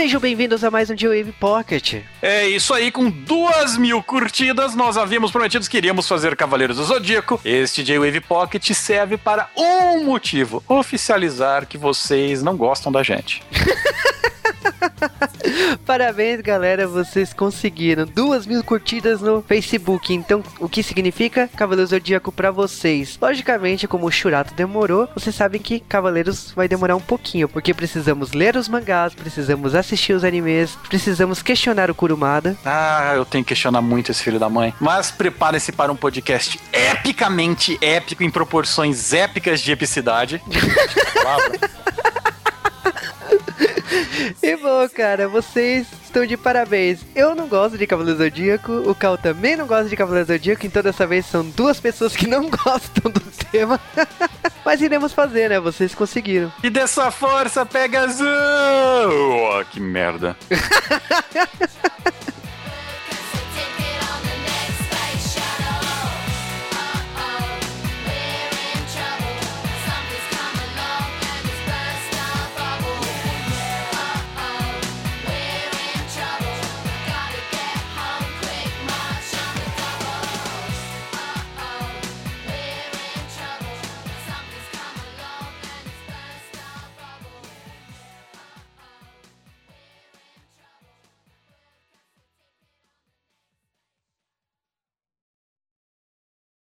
Sejam bem-vindos a mais um J-Wave Pocket. É isso aí, com duas mil curtidas, nós havíamos prometido que iríamos fazer Cavaleiros do Zodíaco. Este J-Wave Pocket serve para um motivo: oficializar que vocês não gostam da gente. Parabéns, galera, vocês conseguiram duas mil curtidas no Facebook. Então, o que significa Cavaleiros Zodíaco para vocês? Logicamente, como o Churato demorou, vocês sabem que Cavaleiros vai demorar um pouquinho, porque precisamos ler os mangás, precisamos assistir os animes, precisamos questionar o Kurumada. Ah, eu tenho que questionar muito esse filho da mãe. Mas prepare-se para um podcast epicamente épico, em proporções épicas de epicidade. E bom, cara, vocês estão de parabéns. Eu não gosto de Cavaleiro Zodíaco, o Cal também não gosta de Cavaleiro Zodíaco, então dessa vez são duas pessoas que não gostam do tema. Mas iremos fazer, né? Vocês conseguiram. E dessa força, pega azul! Oh, que merda.